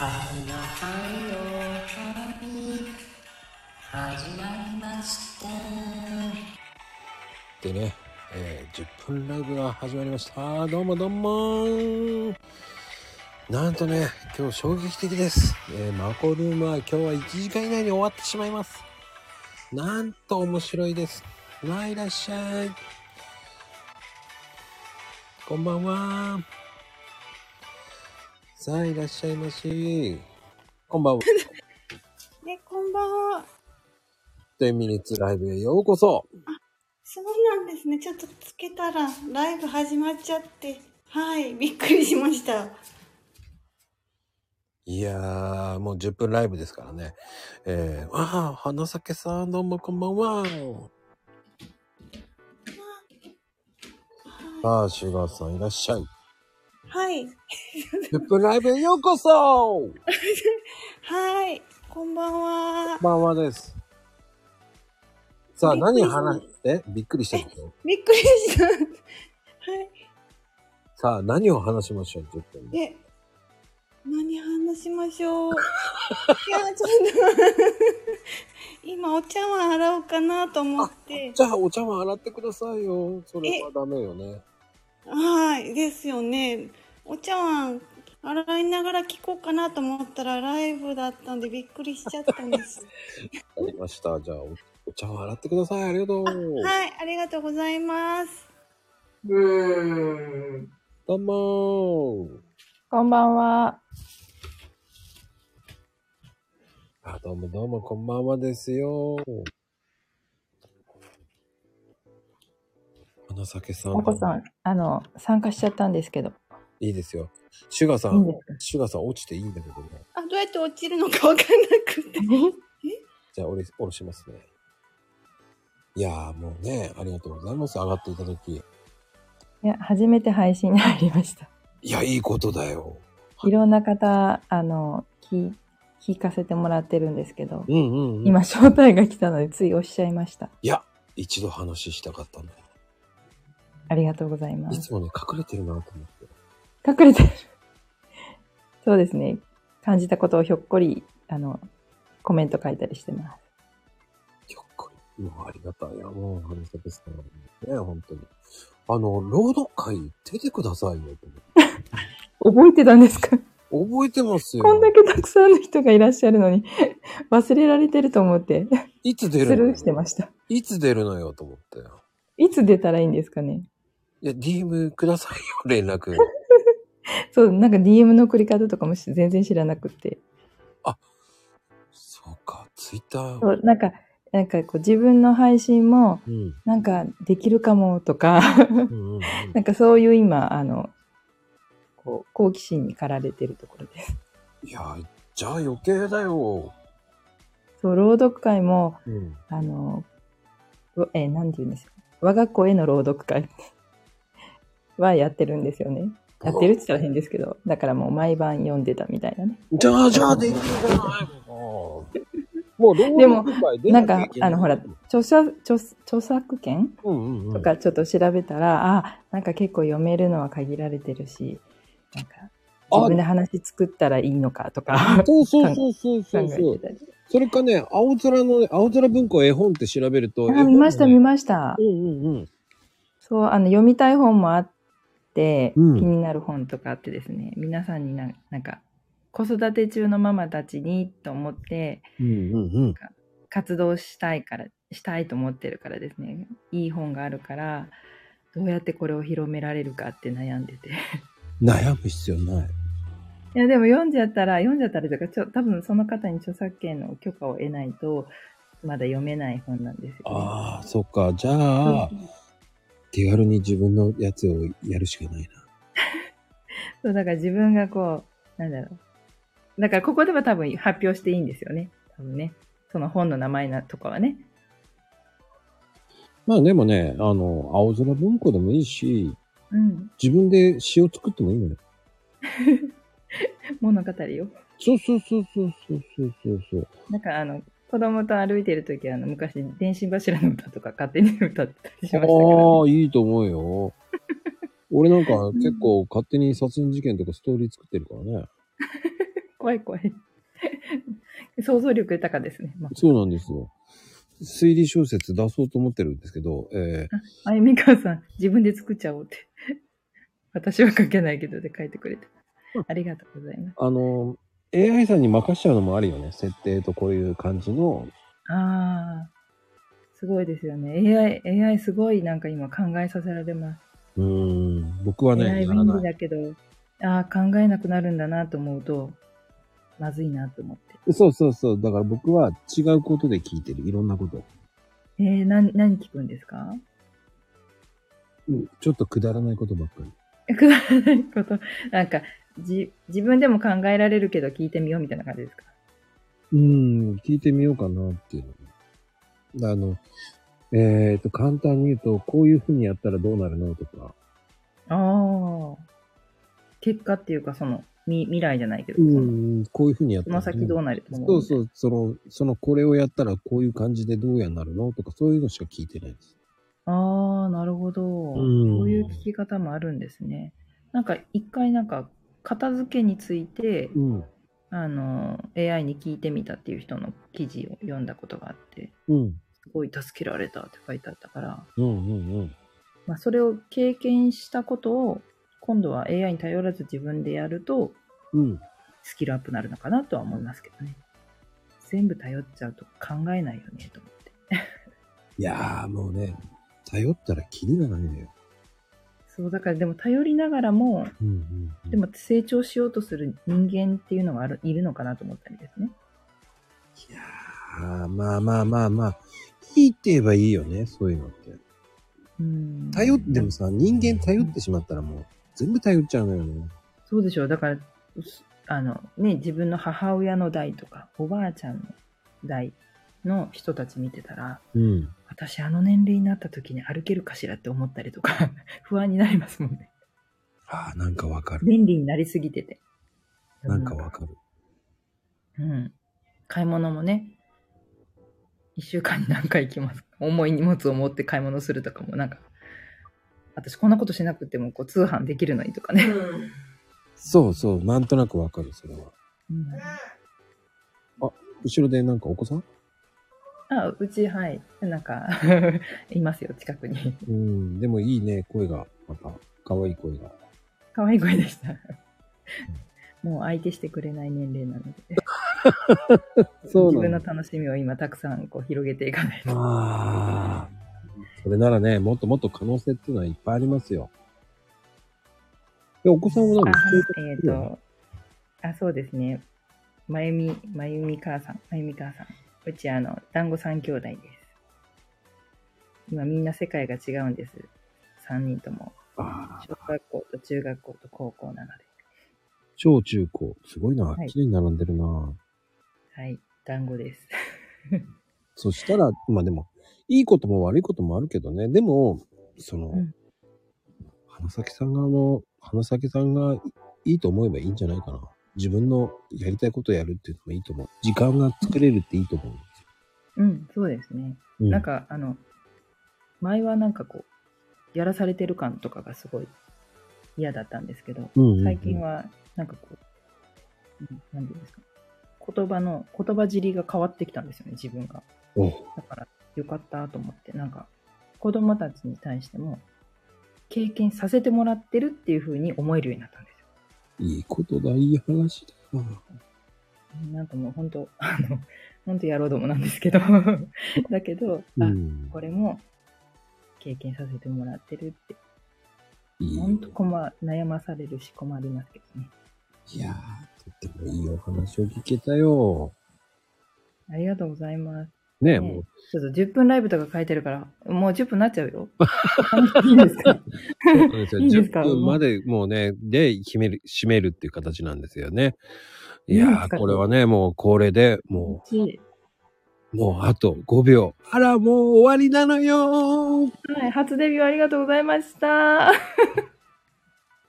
はよはよは始まりました。でね、えー10分ライブが始まりました。どうもどうもなんとね、今日衝撃的です。えーマコルームは今日は1時間以内に終わってしまいます。なんと面白いです。わあ、いらっしゃい。こんばんは。さあ、いらっしゃいまし。こんばんは。ね、こんばんは。10ミニッツライブへようこそ。そうなんですね。ちょっとつけたら、ライブ始まっちゃって。はい、びっくりしました。いやー、もう10分ライブですからね。えー、ああ、花咲さん、どうもこんばんは。さあ、シュガーさんいらっしゃい。はい。10分ライブへようこそこ はい、こんばんはん。ばんはです。さあ、何話してびっくりしたでしょ？びっくりした。はい。さあ、何を話しましょう、10分で。で、何話しましょう？いや、ちょっと、今お茶碗洗おうかなと思って。じゃあ、お茶碗洗ってくださいよ。それはダメよね。はい、ですよね。お茶碗洗いながら聞こうかなと思ったらライブだったんでびっくりしちゃったんです。ありました。じゃあお、お茶碗洗ってください。ありがとう。はい、ありがとうございます。どうもこんばんは。あ、どうもどうも、こんばんはですよ。花咲さん。まこさん、あの、参加しちゃったんですけど。いいですよ。シュガーさんシュガーさん落ちていいんだけどね。あ、どうやって落ちるのかわかんなくて。じゃあ、俺、下ろしますね。いやー、もうね、ありがとうございます。上がっていただき。いいや、初めて配信に入りました。や、いいことだよ。いろんな方、あの、聞、聞かせてもらってるんですけど、うんうん、うん。今、招待が来たので、ついおっしゃいました。いや、一度話したかったんだよ。ありがとうございます。いつもね、隠れてるなと思って。隠れてる。そうですね。感じたことをひょっこり、あの、コメント書いたりしてます。ひょっこり。もうありがたいや、もう、花咲さん。ね、本当に。あの、朗読会出てくださいよ、と思って。覚えてたんですか？覚えてますよ。こんだけたくさんの人がいらっしゃるのに、忘れられてると思って、いつ出スルるのーしてました。いつ出るのよ、と思って。いつ出たらいいんですかね？いや、DM くださいよ、連絡。そう、なんか DM の送り方とかもし全然知らなくて。そうか、ツイッター。そう、なんか、なんかこう自分の配信も、うん。なんかできるかもとか。なんかそういう今、あの、こう、好奇心に駆られてるところです。いや、じゃあ余計だよ。そう、朗読会も、うん。あの、わえー、なんて言うんですか。我が子への朗読会はやってるんですよね。やってるって言ったら変ですけど、だからもう毎晩読んでたみたいなね。じゃあ、じゃあできるじゃないもう。でもなんかあの、ほら、著作、著著作権？とかちょっと調べたら、あ、なんか結構読めるのは限られてるし、なんか、あ自分で話作ったらいいのかとかそうそうそうそうそうそう。それかね、青空のね、青空文庫絵本って調べると。あ、見ました、見まましたう。んうんうん。そう、あの、読みたい本もあって、うん気になる本とかあってですね、皆さんにななんか、子育て中のママたちにと思って、うんうんうん。活動したいから、したいと思ってるからですね、いい本があるから、どうやってこれを広められるかって悩んでて。悩む必要ない。いや、でも読んじゃったら、読んじゃったらというか、ちょ多分その方に著作権の許可を得ないと、まだ読めない本なんですよ、ね。ああ、そっか。じゃあ、手軽に自分のやつをやるしかないな。そう、だから自分がこう、なんだろう。だからここでは多分発表していいんですよね。多分ね。その本の名前なとかはね。まあでもね、あの、青空文庫でもいいし、うん、自分で詩を作ってもいいのよ。物語よ。そうそうそうそうそうそうそう。なんかあの、子供と歩いてるときあの、昔、電信柱の歌とか勝手に歌ってたりしましたけど、ああ、いいと思うよ。俺なんか結構勝手に殺人事件とかストーリー作ってるからね。怖い怖い。想像力豊かですね。まそうなんですよ。推理小説出そうと思ってるんですけど、えー、あ、あゆみかさん、自分で作っちゃおうって。私は書けないけどで書いてくれて。ありがとうございます。あの、AI さんに任しちゃうのもあるよね。設定とこういう感じの。ああ、すごいですよね。AI、AI すごいなんか今考えさせられます。うーん、僕はね、AI 便利。だけど、ああ、考えなくなるんだなと思うと、まずいなと思って。そうそうそう。だから僕は違うことで聞いてる。いろんなこと。えー、何、何聞くんですか？うんちょっとくだらないことばっかり。くだらないこと。なんか、じ、自分でも考えられるけど聞いてみようみたいな感じですか？うーん、聞いてみようかなっていうの。あの、えっ、と、簡単に言うと、こういうふうにやったらどうなるのとか。ああ。結果っていうか、その、み、未来じゃないけど、うん、こういうふうにやったら、その先どうなると思う。そうそう、その、その、これをやったらこういう感じでどうやなるのとか、そういうのしか聞いてないです。ああ、なるほど。んそういう聞き方もあるんですね。なんか、一回なんか、片付けについて、うん、あの、AI に聞いてみたっていう人の記事を読んだことがあって、うん、すごい助けられたって書いてあったから、うん、うん、うん。まあ、それを経験したことを、今度は AI に頼らず自分でやると、うん。スキルアップになるのかなとは思いますけどね。全部頼っちゃうと考えないよね、と思って。いやー、もうね、頼ったらキリがないのよ。そう、だからでも頼りながらも、うん、うん、うん。でも成長しようとする人間っていうのがあるいるのかなと思ったりですね。いやー、まあまあまあまあ、いいって言えばいいよね、そういうのって。うん。頼ってもさ、人間頼ってしまったらもう、全部頼っちゃうのよね。そうでしょう。だから、すあのね、自分の母親の代とか、おばあちゃんの代の人たち見てたら、うん。私あの年齢になった時に歩けるかしらって思ったりとか、不安になりますもんね。ああ、なんかわかる。便利になりすぎてて。なんかわかる。うん。買い物もね、一週間に何回行きますか重い荷物を持って買い物するとかもなんか、私こんなことしなくてもこう通販できるのにとかね。そうそう、なんとなくわかる、それは。うん後ろでなんかお子さん？あ、うち、はい。なんか、いますよ、近くに。うん、でもいいね、声が。また、可愛い声が。可愛い声でした。もう相手してくれない年齢なので。そう自分。の楽しみを今たくさんこう広げていかないと。ああ。それならね、もっともっと可能性っていうのはいっぱいありますよ。で、お子さんはあ何えっ、と、あ、そうですね。まゆみ、まゆみ母さん、まゆみ母さん。うち、あの、団子三兄弟です。今みんな世界が違うんです。三人とも。小学校と中学校と高校なので。小中高。すごいな。は麗に並んでるな。はい、団子です。そしたら、まあでも、いいことも悪いこともあるけどね。でも、その、うん花咲さんがあの、花咲さんがいいと思えばいいんじゃないかな。自分のやりたいことをやるっていうのもいいと思う。時間が作れるっていいと思うんですよ。うん、そうですね。うん、なんか、あの、前はなんかこう、やらされてる感とかがすごい嫌だったんですけど、うんうんうん最近は、なんかこう、うんなんていうんですか、言葉の、言葉尻が変わってきたんですよね、自分が。おだから、よかったと思って、なんか、子供たちに対しても、経験させてもらってるっていう風に思えるようになったんですよ。いいことだ、いい話だ。なんかもう本当、あの、本当やろうどもなんですけど、だけど、あ、うん。これも経験させてもらってるって、いい本当困悩まされるし困りますけどね。いやー、とってもいいお話を聞けたよ。ありがとうございます。ねえ、ねもう、ちょっと10分ライブとか書いてるから、もう10分になっちゃう よ。いいんですか？そうなんですよ。いいですか？10分までもうね、で、締める、締めるっていう形なんですよね。いやー、これはね、もう恒例で、もしう、もうあと5秒。あら、もう終わりなのよー。はい、初デビューありがとうございました。